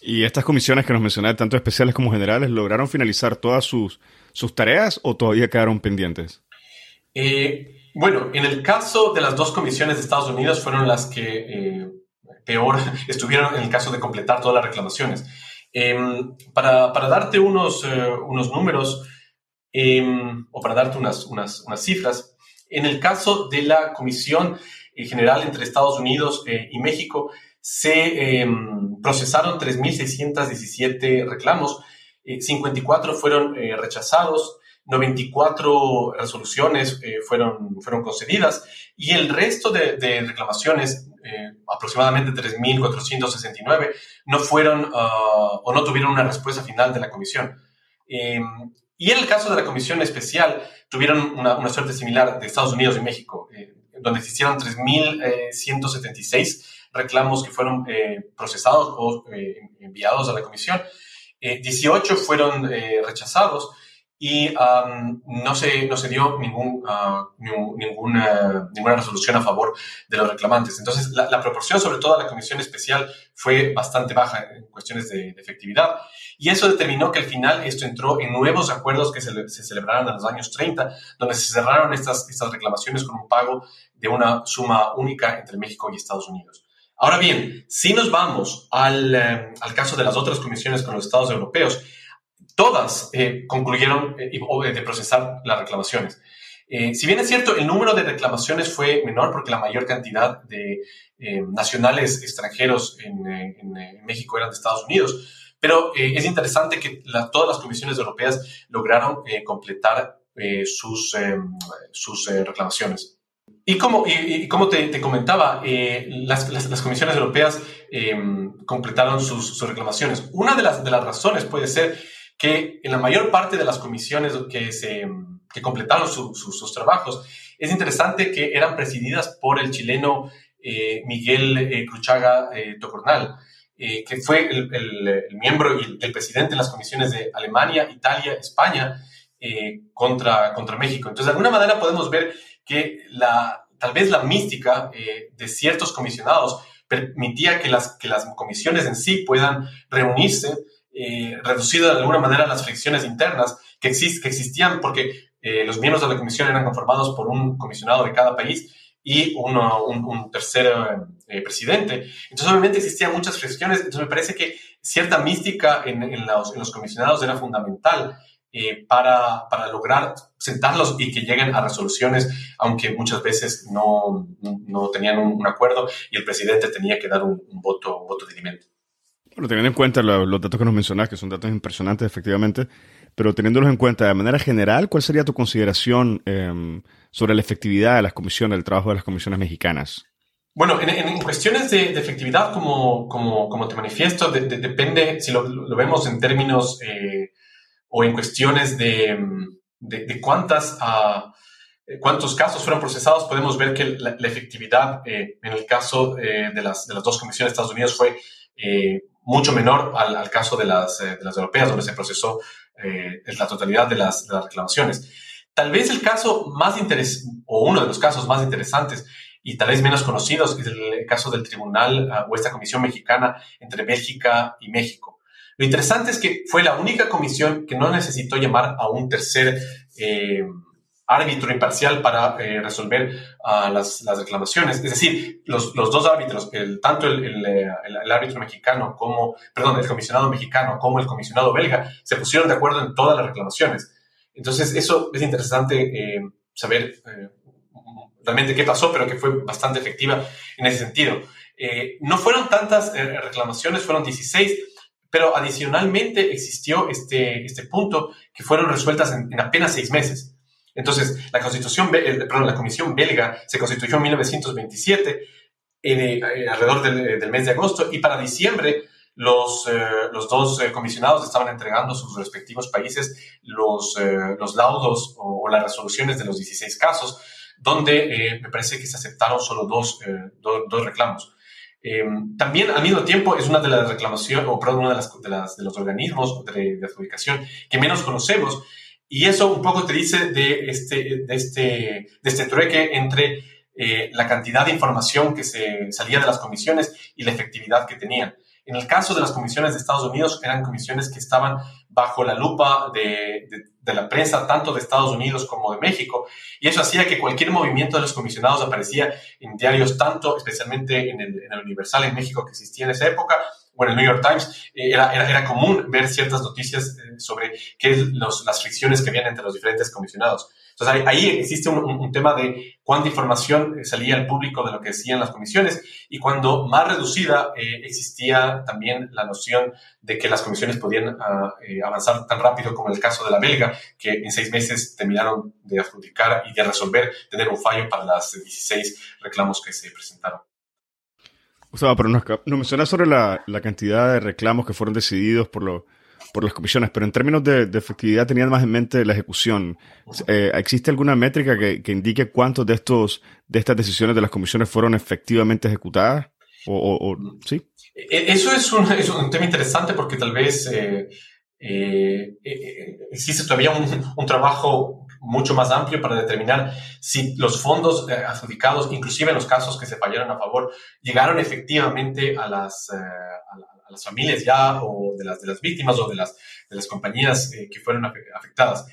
¿Y estas comisiones que nos mencionaste, tanto especiales como generales, lograron finalizar todas sus, sus tareas o todavía quedaron pendientes? Eh, bueno, en el caso de las dos comisiones de Estados Unidos fueron las que eh, peor estuvieron en el caso de completar todas las reclamaciones. Em, para, para, darte unos, eh, unos números em, o para darte unas, unas, unas, cifras, en el caso de la Comisión General entre Estados Unidos y México, se em, procesaron 3.617 reclamos, 54 fueron rechazados, 94 resoluciones eh, fueron, fueron concedidas y el resto de, reclamaciones, eh, aproximadamente 3.469, no fueron ah, o no tuvieron una respuesta final de la comisión. Em, y en el caso de la comisión especial, tuvieron una, suerte similar de Estados Unidos y México, eh, donde existieron 3.176 reclamos que fueron procesados o enviados a la comisión. 18 fueron rechazados y no, se, no se dio ningún, uh, ninguna, ninguna resolución a favor de los reclamantes. Entonces, la, proporción, sobre todo a la comisión especial, fue bastante baja en cuestiones de, efectividad. Y eso determinó que al final esto entró en nuevos acuerdos que se, se, celebraron en los años 30, donde se cerraron estas, estas reclamaciones con un pago de una suma única entre México y Estados Unidos. Ahora bien, si nos vamos al, eh, al caso de las otras comisiones con los Estados europeos, todas eh, concluyeron eh, de procesar las reclamaciones. Eh, si bien es cierto, el número de reclamaciones fue menor porque la mayor cantidad de nacionales extranjeros en, México eran de Estados Unidos, pero es interesante que todas las comisiones europeas lograron completar sus, sus reclamaciones. Y como, y, como te, comentaba, las, las, comisiones europeas completaron sus, sus, reclamaciones. Una de las, de las razones puede ser que en la mayor parte de las comisiones que, se, que completaron sus trabajos, es interesante que eran presididas por el chileno eh, Miguel eh, Cruchaga eh, Tocornal, que fue el, miembro y el, presidente de las comisiones de Alemania, Italia, España contra, contra México. Entonces, de alguna manera podemos ver que la, tal vez la mística de ciertos comisionados permitía que las, que las comisiones en sí puedan reunirse eh, de alguna manera las fricciones internas que, existían porque eh, los miembros de la comisión eran conformados por un comisionado de cada país y un, tercer eh, presidente. Entonces, obviamente existían muchas fricciones. Entonces, me parece que cierta mística en, los, comisionados era fundamental para, para, lograr sentarlos y que lleguen a resoluciones, aunque muchas veces no, tenían un, acuerdo y el presidente tenía que dar un, voto, un voto de alimento. Bueno, teniendo en cuenta los datos que nos mencionas, que son datos impresionantes efectivamente, pero teniéndolos en cuenta de manera general, ¿cuál sería tu consideración em, sobre la efectividad de las comisiones, del trabajo de las comisiones mexicanas? Bueno, en, cuestiones de, efectividad, como, como, como, te manifiesto, depende si lo, vemos en términos eh, o en cuestiones de, cuántas, uh, cuántos casos fueron procesados, podemos ver que la, efectividad eh, en el caso eh, de, las, de las dos comisiones de Estados Unidos fue mucho menor al, caso de las, eh, de las, europeas, donde se procesó eh, la totalidad de las, reclamaciones. Tal vez el caso más interesante, o uno de los casos más interesantes y tal vez menos conocidos, es el caso del tribunal ah, o esta comisión mexicana entre Bélgica y México. Lo interesante es que fue la única comisión que no necesitó llamar a un tercer eh, árbitro imparcial para eh, resolver uh, las, reclamaciones. Es decir, los, dos árbitros, tanto el, el, árbitro mexicano como, perdón, el comisionado mexicano como el comisionado belga, se pusieron de acuerdo en todas las reclamaciones. Entonces, eso es interesante eh, saber eh, realmente qué pasó, pero que fue bastante efectiva en ese sentido. no fueron tantas reclamaciones, fueron 16, pero adicionalmente existió este, este punto que fueron resueltas en apenas seis meses. Entonces, la Constitución, perdón, la Comisión belga se constituyó en 1927, eh, alrededor del, mes de agosto, y para diciembre los, los dos comisionados estaban entregando a sus respectivos países los, los laudos o, las resoluciones de los 16 casos, donde me parece que se aceptaron solo dos, dos reclamos. también al mismo tiempo es una de las reclamaciones, o perdón, uno de, las, de, las, de los organismos de, de, adjudicación que menos conocemos, y eso un poco te dice de este, de este, de este trueque entre eh, la cantidad de información que se salía de las comisiones y la efectividad que tenían. En el caso de las comisiones de Estados Unidos, eran comisiones que estaban bajo la lupa de, de, la prensa, tanto de Estados Unidos como de México, y eso hacía que cualquier movimiento de los comisionados aparecía en diarios, tanto especialmente en el, en el Universal en México que existía en esa época, bueno, el New York Times, eh, era, era, era, común ver ciertas noticias eh, sobre qué los, las fricciones que habían entre los diferentes comisionados. Entonces ahí, ahí existe un, un, tema de cuánta información eh, salía al público de lo que decían las comisiones y cuando más reducida eh, existía también la noción de que las comisiones podían uh, eh, avanzar tan rápido como en el caso de la belga, que en seis meses terminaron de adjudicar y de resolver, tener un fallo para las 16 reclamos que se presentaron. O pero nos, nos mencionas sobre la, la, cantidad de reclamos que fueron decididos por, lo, por las comisiones, pero en términos de, efectividad tenían más en mente la ejecución. Eh, ¿Existe alguna métrica que, que, indique cuántos de, estos, de estas decisiones de las comisiones fueron efectivamente ejecutadas? O, ¿sí? E, eso es un, es un, tema interesante porque tal vez eh, eh existe todavía un, un trabajo mucho más amplio para determinar si los fondos eh, adjudicados, inclusive en los casos que se fallaron a favor, llegaron efectivamente a las, eh, a, las familias ya o de las, de las víctimas o de las, de las compañías eh, que fueron afectadas.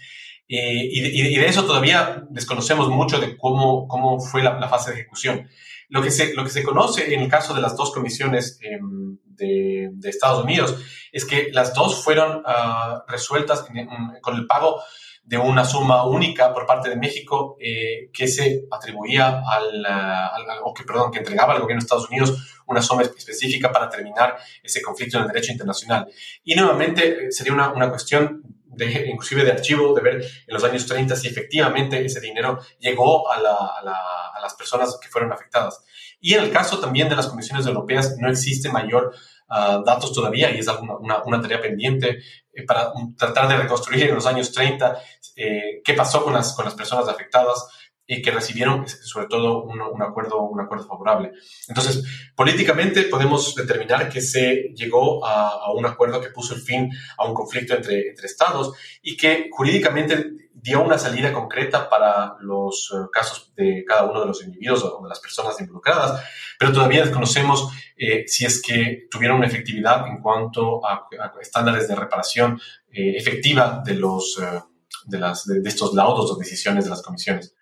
Y de, y, de, eso todavía desconocemos mucho de cómo, cómo fue la, la, fase de ejecución. Lo que, se, lo que se conoce en el caso de las dos comisiones eh, de, de, Estados Unidos es que las dos fueron uh, resueltas en, en, con el pago de una suma única por parte de México eh, que se atribuía al, al, o que, perdón, que entregaba al gobierno de Estados Unidos una suma específica para terminar ese conflicto en el derecho internacional. Y nuevamente eh, sería una, una cuestión de, inclusive de archivo, de ver en los años 30 si efectivamente ese dinero llegó a, la, a, la, a las personas que fueron afectadas. Y en el caso también de las comisiones europeas no existe mayor uh, datos todavía y es una, una, una tarea pendiente eh, para tratar de reconstruir en los años 30 eh, qué pasó con las, con las personas afectadas y que recibieron sobre todo un, un, acuerdo, un acuerdo favorable. Entonces, políticamente podemos determinar que se llegó a, a, un acuerdo que puso el fin a un conflicto entre, entre estados y que jurídicamente dio una salida concreta para los uh, casos de cada uno de los individuos o de las personas involucradas, pero todavía desconocemos eh, si es que tuvieron una efectividad en cuanto a, a estándares de reparación eh, efectiva de, los, uh, de, las, de, de estos laudos o decisiones de las comisiones.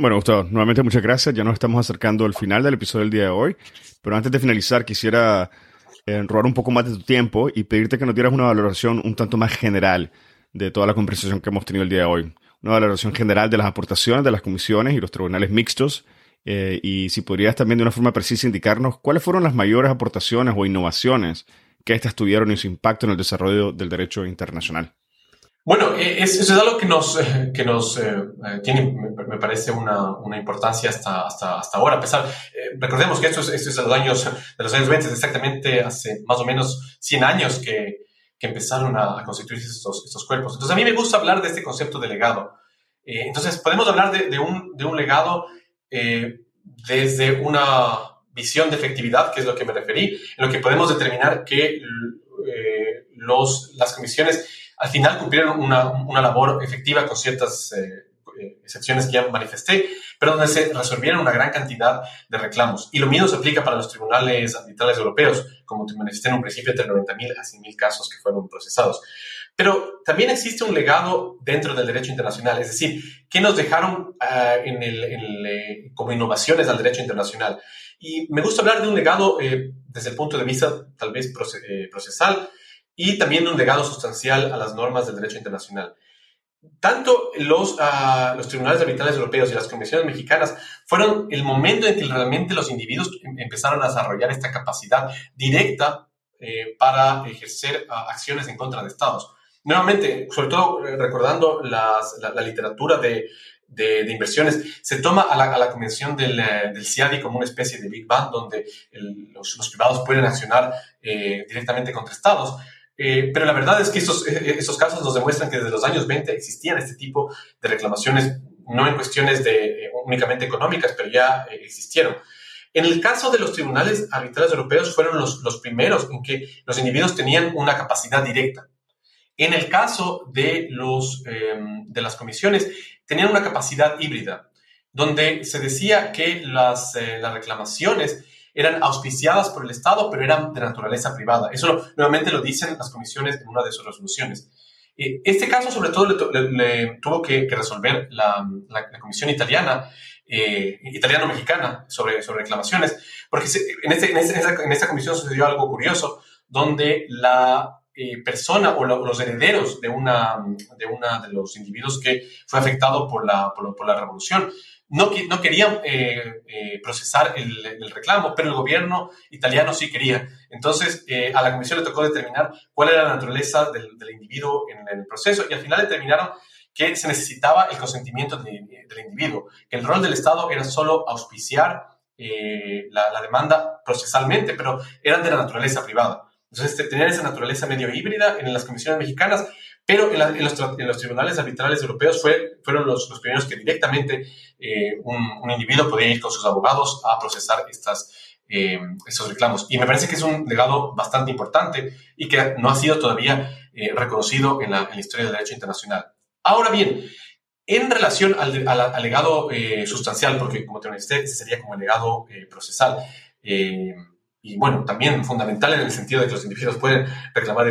Bueno, Gustavo, nuevamente muchas gracias. Ya nos estamos acercando al final del episodio del día de hoy. Pero antes de finalizar, quisiera eh, robar un poco más de tu tiempo y pedirte que nos dieras una valoración un tanto más general de toda la conversación que hemos tenido el día de hoy. Una valoración general de las aportaciones de las comisiones y los tribunales mixtos. Eh, y si podrías también de una forma precisa indicarnos cuáles fueron las mayores aportaciones o innovaciones que éstas tuvieron y su impacto en el desarrollo del derecho internacional. Bueno, eh, eso es algo que nos, que nos eh, tiene, me parece, una, una, importancia hasta, hasta, hasta ahora. Pesar, eh, recordemos que esto es, esto es de los años, de los años 20, exactamente hace más o menos 100 años que, que empezaron a, constituirse estos, estos, cuerpos. Entonces, a mí me gusta hablar de este concepto de legado. Eh, entonces, podemos hablar de, de, un, de un legado eh, desde una visión de efectividad, que es lo que me referí, en lo que podemos determinar que los, las comisiones al final cumplieron una, una labor efectiva con ciertas eh, eh, excepciones que ya manifesté, pero donde se resolvieron una gran cantidad de reclamos. Y lo mismo se aplica para los tribunales arbitrales europeos, como te manifesté en un principio, entre 90.000 a 100.000 casos que fueron procesados. Pero también existe un legado dentro del derecho internacional, es decir, ¿qué nos dejaron el, eh, como innovaciones al derecho internacional? Y me gusta hablar de un legado eh, desde el punto de vista tal vez procesal, y también un legado sustancial a las normas del derecho internacional. Tanto los, uh, los tribunales arbitrales europeos y las comisiones mexicanas fueron el momento en que realmente los individuos em, empezaron a desarrollar esta capacidad directa eh, para ejercer uh, acciones en contra de estados. Nuevamente, sobre todo eh, recordando las, la, la, literatura de, de, inversiones. Se toma a la, a la convención del, eh, del, CIADI como una especie de Big Bang donde los, los, privados pueden accionar eh, directamente contra estados. Eh, pero la verdad es que esos, esos casos nos demuestran que desde los años 20 existían este tipo de reclamaciones, no en cuestiones de, únicamente económicas, pero ya existieron. En el caso de los tribunales arbitrales europeos fueron los, los primeros en que los individuos tenían una capacidad directa. En el caso de, los, em, de las comisiones, tenían una capacidad híbrida, donde se decía que las, eh, las reclamaciones eran auspiciadas por el Estado, pero eran de naturaleza privada. Eso nuevamente lo dicen las comisiones en una de sus resoluciones. Eh, este caso, sobre todo, le, tuvo que, resolver la, la, comisión italiana, eh, italiano-mexicana, sobre, sobre reclamaciones, porque en, este, en, esta, en esta comisión sucedió algo curioso, donde la eh, persona o, los herederos de una, de una de los individuos que fue afectado por la, por, la revolución. No, no querían eh, eh, procesar el, reclamo, pero el gobierno italiano sí quería. Entonces, a la comisión le tocó determinar cuál era la naturaleza del, individuo en el proceso y al final determinaron que se necesitaba el consentimiento del, individuo, que el rol del Estado era solo auspiciar la, la demanda procesalmente, pero eran de la naturaleza privada. Entonces, este, tenían esa naturaleza medio híbrida en las comisiones mexicanas, pero en, los, tribunales arbitrales europeos fue, fueron los, primeros que directamente eh, un, individuo podía ir con sus abogados a procesar estas, eh, estos reclamos. Y me parece que es un legado bastante importante y que no ha sido todavía eh, reconocido en la, historia del derecho internacional. Ahora bien, en relación al, al, legado sustancial, porque como te mencioné, ese sería como el legado procesal, y bueno, también fundamental en el sentido de que los individuos pueden reclamar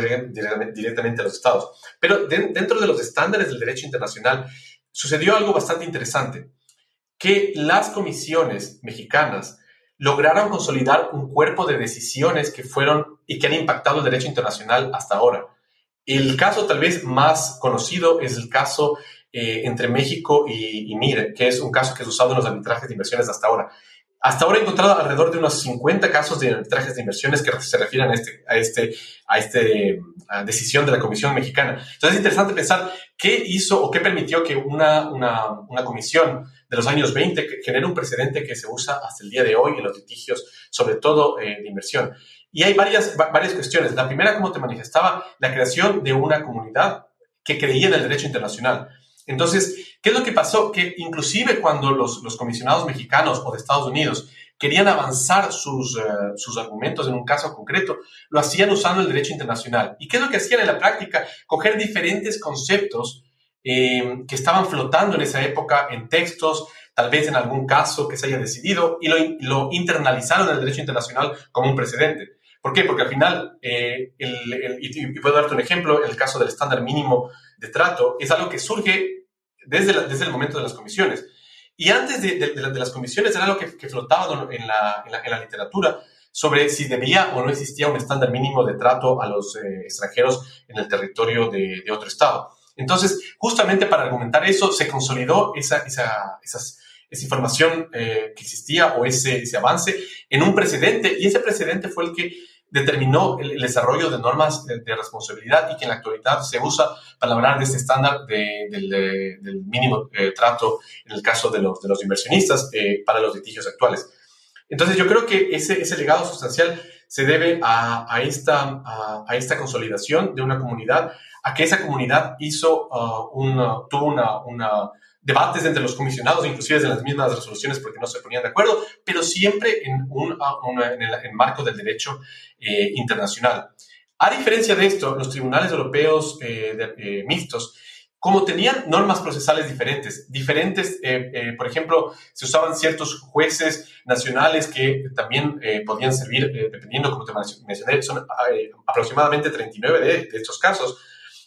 directamente a los estados. Pero dentro de los estándares del derecho internacional sucedió algo bastante interesante, que las comisiones mexicanas lograron consolidar un cuerpo de decisiones que fueron y que han impactado el derecho internacional hasta ahora. El caso tal vez más conocido es el caso eh, entre México y, y MIRE, que es un caso que es usado en los arbitrajes de inversiones hasta ahora. Hasta ahora he encontrado alrededor de unos 50 casos de arbitrajes de inversiones que se refieren a este, a este, a este decisión de la Comisión Mexicana. Entonces es interesante pensar qué hizo o qué permitió que una, una, una comisión de los años 20 genere un precedente que se usa hasta el día de hoy en los litigios, sobre todo eh, de inversión. Y hay varias, varias cuestiones. La primera, como te manifestaba, la creación de una comunidad que creía en el derecho internacional. Entonces, ¿qué es lo que pasó? Que inclusive cuando los, comisionados mexicanos o de Estados Unidos querían avanzar sus, eh, sus argumentos en un caso concreto, lo hacían usando el derecho internacional. ¿Y qué es lo que hacían en la práctica? Coger diferentes conceptos eh, que estaban flotando en esa época en textos, tal vez en algún caso que se haya decidido, y lo, lo internalizaron en el derecho internacional como un precedente. ¿Por qué? Porque al final, eh, y, puedo darte un ejemplo, el caso del estándar mínimo de trato es algo que surge desde, desde el momento de las comisiones. Y antes de, de, las comisiones era algo que, que flotaba en la, en, la, literatura sobre si debía o no existía un estándar mínimo de trato a los eh, extranjeros en el territorio de, de, otro Estado. Entonces, justamente para argumentar eso, se consolidó esa, esa, esas, esa información eh, que existía o ese, ese avance en un precedente, y ese precedente fue el que determinó el, desarrollo de normas de, responsabilidad y que en la actualidad se usa para hablar de este estándar del, mínimo eh, trato en el caso de los, de los inversionistas eh, para los litigios actuales. Entonces yo creo que ese, ese legado sustancial se debe a, a esta, a, esta consolidación de una comunidad, a que esa comunidad hizo, uh, tuvo una, una debates entre los comisionados, inclusive de las mismas resoluciones porque no se ponían de acuerdo, pero siempre en, un, en el marco del derecho eh, internacional. A diferencia de esto, los tribunales europeos eh, eh, mixtos, como tenían normas procesales diferentes, diferentes, por ejemplo, se usaban ciertos jueces nacionales que también podían servir, dependiendo, como te mencioné, son aproximadamente 39 de, de estos casos.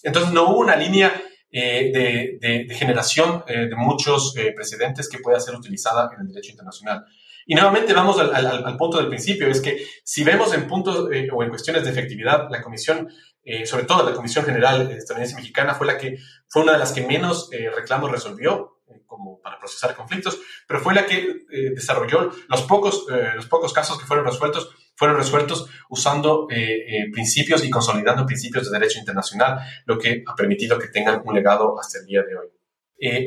Entonces, no hubo una línea de, de, generación de muchos precedentes que pueda ser utilizada en el derecho internacional. Y nuevamente vamos al, al, punto del principio, es que si vemos en puntos eh, o en cuestiones de efectividad, la Comisión, eh, sobre todo la Comisión General Estadounidense Mexicana, fue la que fue una de las que menos eh, reclamos resolvió como para procesar conflictos, pero fue la que desarrolló los pocos, los pocos casos que fueron resueltos, fueron resueltos usando principios y consolidando principios de derecho internacional, lo que ha permitido que tengan un legado hasta el día de hoy.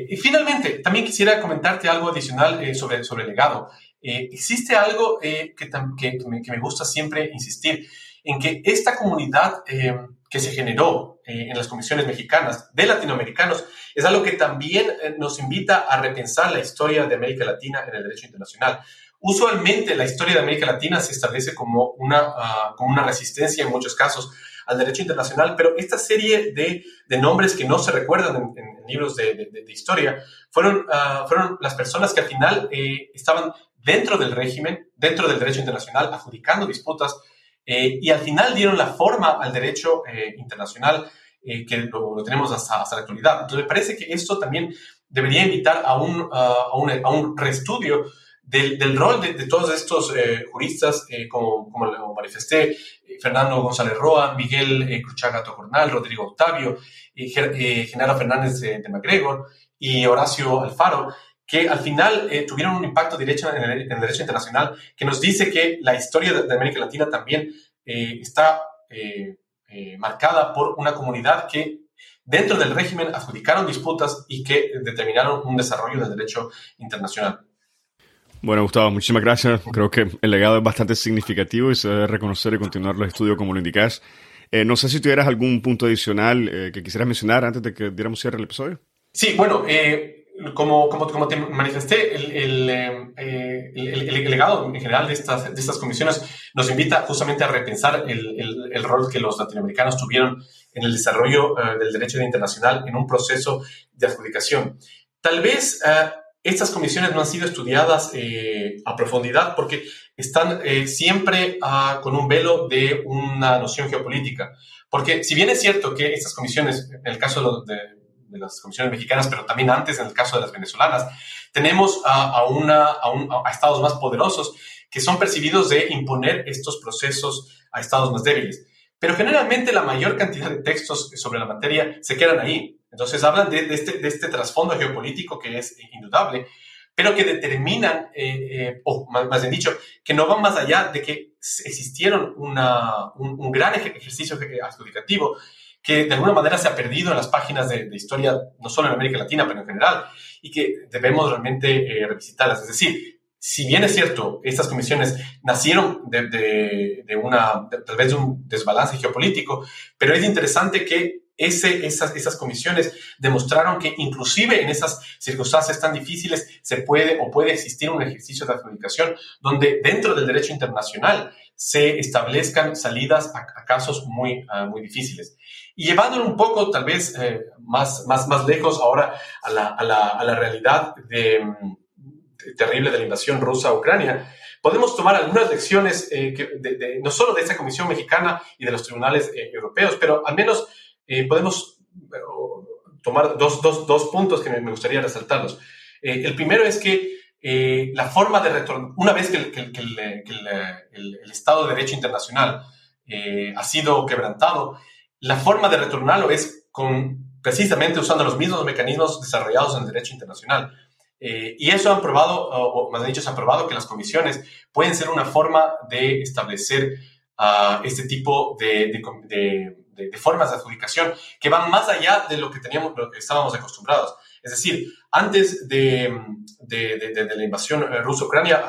y finalmente, también quisiera comentarte algo adicional sobre, sobre el legado. existe algo que, que, me, que, me, gusta siempre insistir, en que esta comunidad que se generó en las comisiones mexicanas de latinoamericanos es algo que también nos invita a repensar la historia de América Latina en el derecho internacional. Usualmente la historia de América Latina se establece como una, uh, como una resistencia en muchos casos al derecho internacional, pero esta serie de, de nombres que no se recuerdan en, en libros de, de, de, historia fueron, uh, fueron las personas que al final eh, estaban dentro del régimen, dentro del derecho internacional, adjudicando disputas eh, y al final dieron la forma al derecho eh, internacional eh, que lo, lo, tenemos hasta, hasta, la actualidad. Entonces me parece que esto también debería invitar a un, uh, a un, a un reestudio del, del rol de, de, todos estos eh, juristas, eh, como, como lo manifesté, eh, Fernando González Roa, Miguel Cruchaga Tocornal, Rodrigo Octavio, Genaro Fernández de, de, MacGregor y Horacio Alfaro, que al final tuvieron un impacto directo en el, en el, derecho internacional, que nos dice que la historia de, de América Latina también está marcada por una comunidad que dentro del régimen adjudicaron disputas y que determinaron un desarrollo del derecho internacional. Bueno, Gustavo, muchísimas gracias. Creo que el legado es bastante significativo y se debe reconocer y continuar los estudios como lo indicas. Eh, no sé si tuvieras algún punto adicional eh, que quisieras mencionar antes de que diéramos cierre al episodio. Sí, bueno, eh, como, como, como, te manifesté, el, eh, el, el, el, legado en general de estas, de estas comisiones nos invita justamente a repensar el, rol que los latinoamericanos tuvieron en el desarrollo del derecho internacional en un proceso de adjudicación. Tal vez estas comisiones no han sido estudiadas eh, a profundidad porque están eh, siempre uh, con un velo de una noción geopolítica. Porque si bien es cierto que estas comisiones, en el caso de, de las comisiones mexicanas, pero también antes en el caso de las venezolanas, tenemos a, a, una, a, un, a estados más poderosos que son percibidos de imponer estos procesos a estados más débiles. Pero generalmente la mayor cantidad de textos sobre la materia se quedan ahí. Entonces hablan de, de, este, de este, trasfondo geopolítico que es indudable, pero que determinan, eh, eh, o más, más, bien dicho, que no van más allá de que existieron una, un, un, gran ejercicio adjudicativo que de alguna manera se ha perdido en las páginas de, de, historia, no solo en América Latina, pero en general, y que debemos realmente eh, revisitarlas. Es decir, si bien es cierto, estas comisiones nacieron de, de, de una, tal vez de un desbalance geopolítico, pero es interesante que ese, esas, esas comisiones demostraron que inclusive en esas circunstancias tan difíciles se puede o puede existir un ejercicio de adjudicación donde dentro del derecho internacional se establezcan salidas a, a casos muy, uh, muy difíciles. Y llevándolo un poco tal vez eh, más, más, más lejos ahora a la, a la, a la realidad de, de, terrible de la invasión rusa a Ucrania, podemos tomar algunas lecciones eh, que de, de, no solo de esta Comisión Mexicana y de los tribunales eh, europeos, pero al menos eh, podemos tomar dos, dos, dos, puntos que me, gustaría resaltarlos. Eh, el primero es que eh, la forma de retorno, una vez que el, que, que el, el Estado de Derecho Internacional ha sido quebrantado, la forma de retornarlo es con, precisamente usando los mismos mecanismos desarrollados en el derecho internacional. Eh, y eso han probado, o más dicho, se ha probado que las comisiones pueden ser una forma de establecer uh, este tipo de, de de, de, formas de adjudicación que van más allá de lo que teníamos, lo que estábamos acostumbrados. Es decir, antes de, la invasión eh, rusa-ucrania,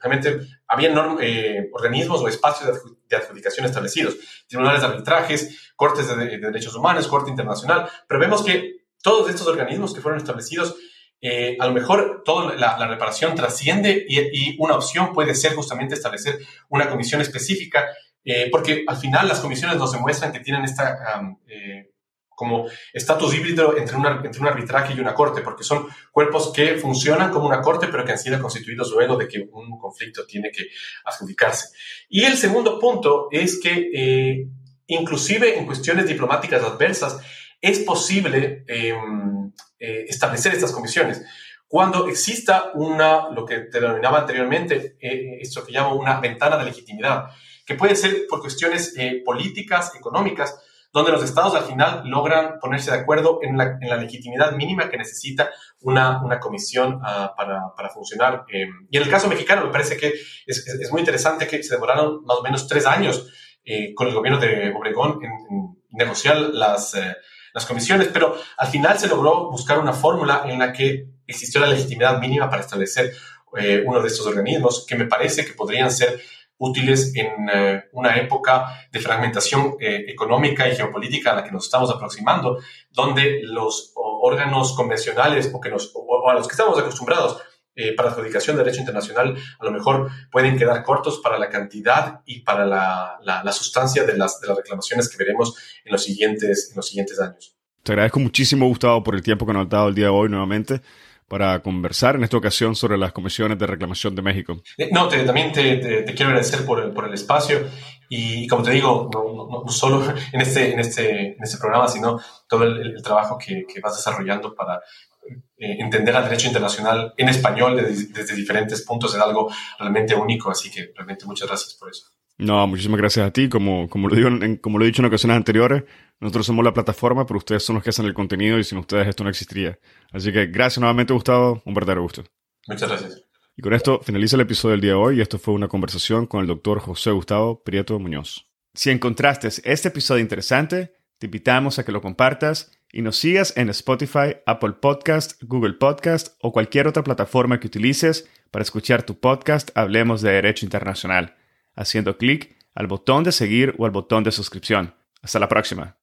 realmente había eh, organismos o espacios de adjudicación establecidos, tribunales de arbitrajes, cortes de, derechos humanos, corte internacional, pero vemos que todos estos organismos que fueron establecidos eh, a lo mejor toda la, reparación trasciende y, una opción puede ser justamente establecer una comisión específica eh, porque al final las comisiones nos demuestran que tienen esta eh, como estatus híbrido entre, una, entre un arbitraje y una corte, porque son cuerpos que funcionan como una corte, pero que han sido constituidos luego de que un conflicto tiene que adjudicarse. Y el segundo punto es que eh, inclusive en cuestiones diplomáticas adversas es posible em, eh, establecer estas comisiones. Cuando exista una, lo que te denominaba anteriormente, eh, esto que llamo una ventana de legitimidad, que puede ser por cuestiones eh, políticas, económicas, donde los estados al final logran ponerse de acuerdo en la, legitimidad mínima que necesita una, comisión uh, para, funcionar. Eh, y en el caso mexicano me parece que es, muy interesante que se demoraron más o menos tres años eh, con el gobierno de Obregón en, en negociar las, eh, las comisiones, pero al final se logró buscar una fórmula en la que existió la legitimidad mínima para establecer eh, uno de estos organismos que me parece que podrían ser útiles en eh, una época de fragmentación eh, económica y geopolítica a la que nos estamos aproximando, donde los órganos convencionales o, que nos, o a los que estamos acostumbrados eh, para adjudicación de derecho internacional a lo mejor pueden quedar cortos para la cantidad y para la, la, sustancia de las, de las reclamaciones que veremos en los siguientes, en los siguientes años. Te agradezco muchísimo, Gustavo, por el tiempo que nos has dado el día de hoy nuevamente para conversar en esta ocasión sobre las comisiones de reclamación de México. Eh, no, te, también te, te, quiero agradecer por el, por el espacio y, como te digo, no, no, solo en este, en, este, en este programa, sino todo el, el trabajo que, que, vas desarrollando para eh, entender al derecho internacional en español desde, diferentes puntos es algo realmente único, así que realmente muchas gracias por eso. No, muchísimas gracias a ti. Como, como, lo digo como lo he dicho en ocasiones anteriores, nosotros somos la plataforma, pero ustedes son los que hacen el contenido y sin ustedes esto no existiría. Así que gracias nuevamente, Gustavo. Un verdadero gusto. Muchas gracias. Y con esto finaliza el episodio del día de hoy y esto fue una conversación con el doctor José Gustavo Prieto Muñoz. Si encontraste este episodio interesante, te invitamos a que lo compartas y nos sigas en Spotify, Apple Podcast, Google Podcast o cualquier otra plataforma que utilices para escuchar tu podcast Hablemos de Derecho Internacional, haciendo clic al botón de seguir o al botón de suscripción. Hasta la próxima.